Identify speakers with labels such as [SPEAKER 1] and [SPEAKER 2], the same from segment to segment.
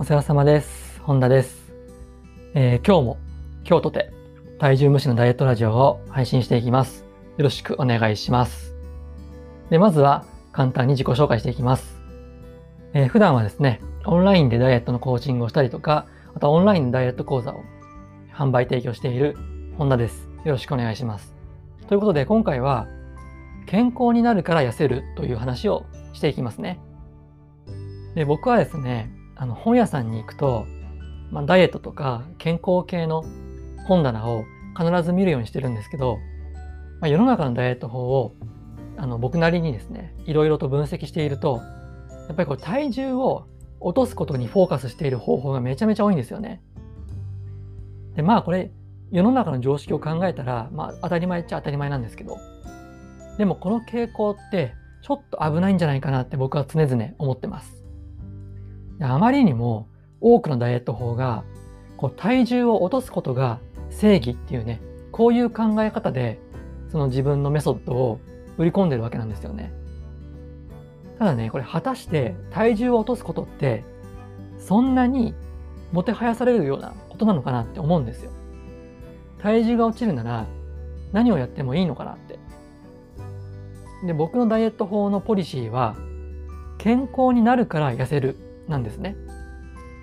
[SPEAKER 1] お世話様です。本田です、えー今日も今日とて体重無視のダイエットラジオを配信していきます。よろしくお願いします。で、まずは簡単に自己紹介していきます。えー普段はですね、オンラインでダイエットのコーチングをしたりとか、あとオンラインのダイエット講座を販売提供している本田です。よろしくお願いします。ということで今回は健康になるから痩せるという話をしていきますね。で僕はですねあの本屋さんに行くと、まあ、ダイエットとか健康系の本棚を必ず見るようにしてるんですけど、まあ、世の中のダイエット法をあの僕なりにですねいろいろと分析しているとやっぱりこう体重を落とすことにフォーカスしている方法がめちゃめちゃ多いんですよね。でまあこれ世の中の常識を考えたら、まあ、当たり前っちゃ当たり前なんですけどでもこの傾向ってちょっと危ないんじゃないかなって僕は常々思ってます。あまりにも多くのダイエット法がこう体重を落とすことが正義っていうねこういう考え方でその自分のメソッドを売り込んでるわけなんですよね。ただねこれ果たして体重を落とすことってそんなにもてはやされるようなことなのかなって思うんですよ。体重が落ちるなら何をやってもいいのかなって。で僕のダイエット法のポリシーは健康になるから痩せるなんですね。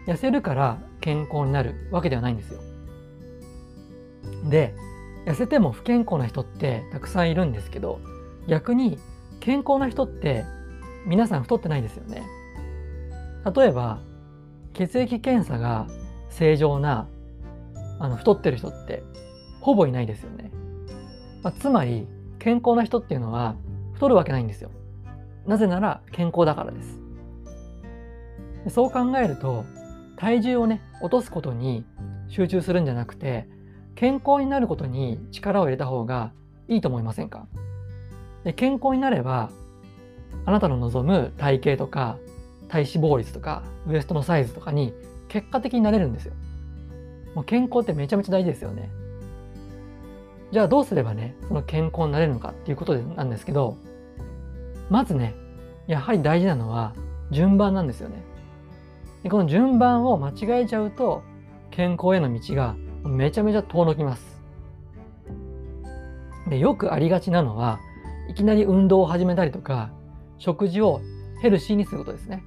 [SPEAKER 1] 痩せるから健康になるわけではないんですよ。で、痩せても不健康な人ってたくさんいるんですけど、逆に健康な人って皆さん太ってないですよね。例えば、血液検査が正常なあの太ってる人ってほぼいないですよね。まあ、つまり健康な人っていうのは太るわけないんですよ。なぜなら健康だからです。そう考えると体重をね落とすことに集中するんじゃなくて健康になることに力を入れた方がいいと思いませんか？で健康になればあなたの望む体型とか体脂肪率とかウエストのサイズとかに結果的になれるんですよ。もう健康ってめちゃめちゃ大事ですよね。じゃあどうすればねその健康になれるのかっていうことなんですけどまずねやはり大事なのは順番なんですよね。でこの順番を間違えちゃうと健康への道がめちゃめちゃ遠のきます。でよくありがちなのはいきなり運動を始めたりとか食事をヘルシーにすることですね。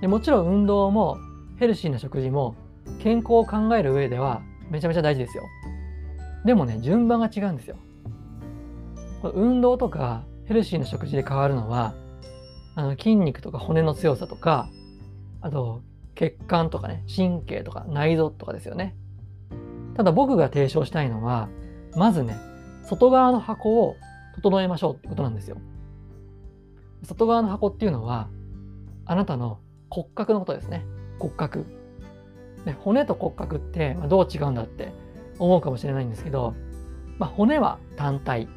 [SPEAKER 1] でもちろん運動もヘルシーな食事も健康を考える上ではめちゃめちゃ大事ですよ。でもね順番が違うんですよ。運動とかヘルシーな食事で変わるのはあの筋肉とか骨の強さとかあと血管とかね神経とか内臓とかですよね。ただ僕が提唱したいのはまずね外側の箱を整えましょうってことなんですよ。外側の箱っていうのはあなたの骨格のことですね。骨格。で骨と骨格ってどう違うんだって思うかもしれないんですけど、まあ、骨は単体。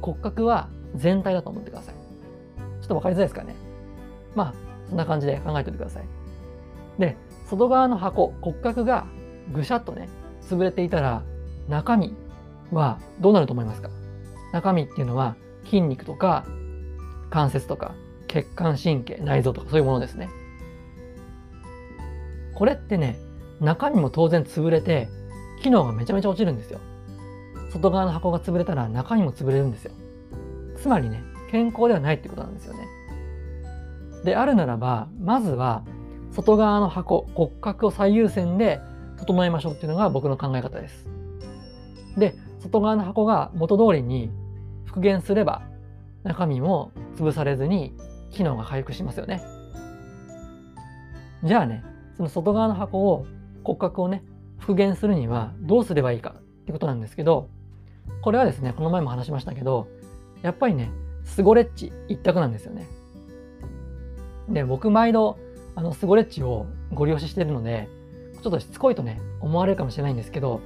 [SPEAKER 1] 骨格は全体だと思ってください。ちょっと分かりづらいですかね。まあそんな感じで考えておいてください。で外側の箱骨格がぐしゃっとね潰れていたら中身はどうなると思いますか？中身っていうのは筋肉とか関節とか血管神経内臓とかそういうものですね。これってね中身も当然潰れて機能がめちゃめちゃ落ちるんですよ。外側の箱が潰れたら中身も潰れるんですよ。つまりね健康ではないってことなんですよね。であるならばまずは外側の箱骨格を最優先で整えましょうっていうのが僕の考え方です。で外側の箱が元通りに復元すれば中身も潰されずに機能が回復しますよね。じゃあねその外側の箱を骨格をね復元するにはどうすればいいかってことなんですけどこれはですねこの前も話しましたけどやっぱりねスゴレッチ一択なんですよね。で僕毎度あのスゴレッチをご利用ししてるのでちょっとしつこいとね思われるかもしれないんですけど、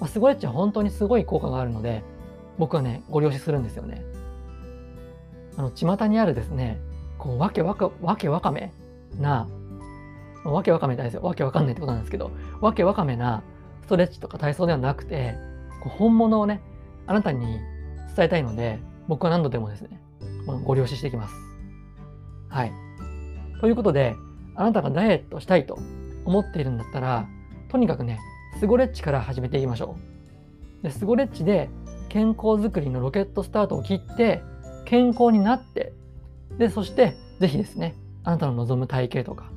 [SPEAKER 1] まあ、スゴレッチは本当にすごい効果があるので僕はねご利用しするんですよね。あの巷にあるですねこうわけわかわけわかめなわけわかめですよわけわかんないってことなんですけどわけわかめなストレッチとか体操ではなくてこう本物をねあなたに伝えたいので僕は何度でもですねご利用ししていきます。はい。ということで、あなたがダイエットしたいと思っているんだったら、とにかくね、スゴレッチから始めていきましょう。で、スゴレッチで健康づくりのロケットスタートを切って、健康になって、で、そしてぜひですね、あなたの望む体型とか、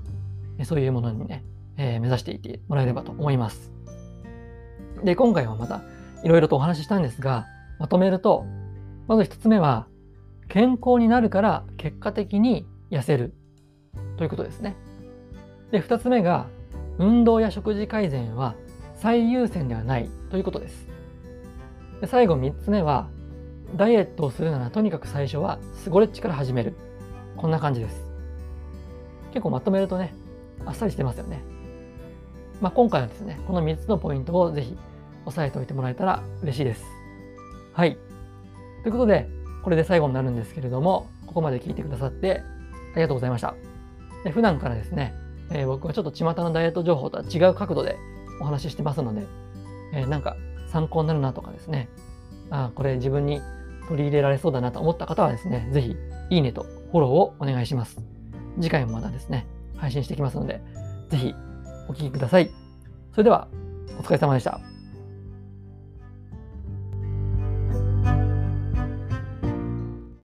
[SPEAKER 1] そういうものにね、えー、目指していってもらえればと思います。で、今回はまたいろいろとお話ししたんですが、まとめると、まず一つ目は、健康になるから結果的に痩せるということですね。で、二つ目が、運動や食事改善は最優先ではないということです。で最後三つ目は、ダイエットをするならとにかく最初はスゴレッチから始める。こんな感じです。結構まとめるとね、あっさりしてますよね。まあ、今回はですね、この3つのポイントをぜひ押さえておいてもらえたら嬉しいです。はい。ということで、これで最後になるんですけれども、ここまで聞いてくださってありがとうございました。で普段からですね、えー、僕はちょっと巷のダイエット情報とは違う角度でお話ししてますので、えー、なんか参考になるなとかですね、あこれ自分に取り入れられそうだなと思った方はですね、ぜひいいねとフォローをお願いします。次回もまたですね、配信してきますので、ぜひお聴きください。それでは、お疲れ様でした。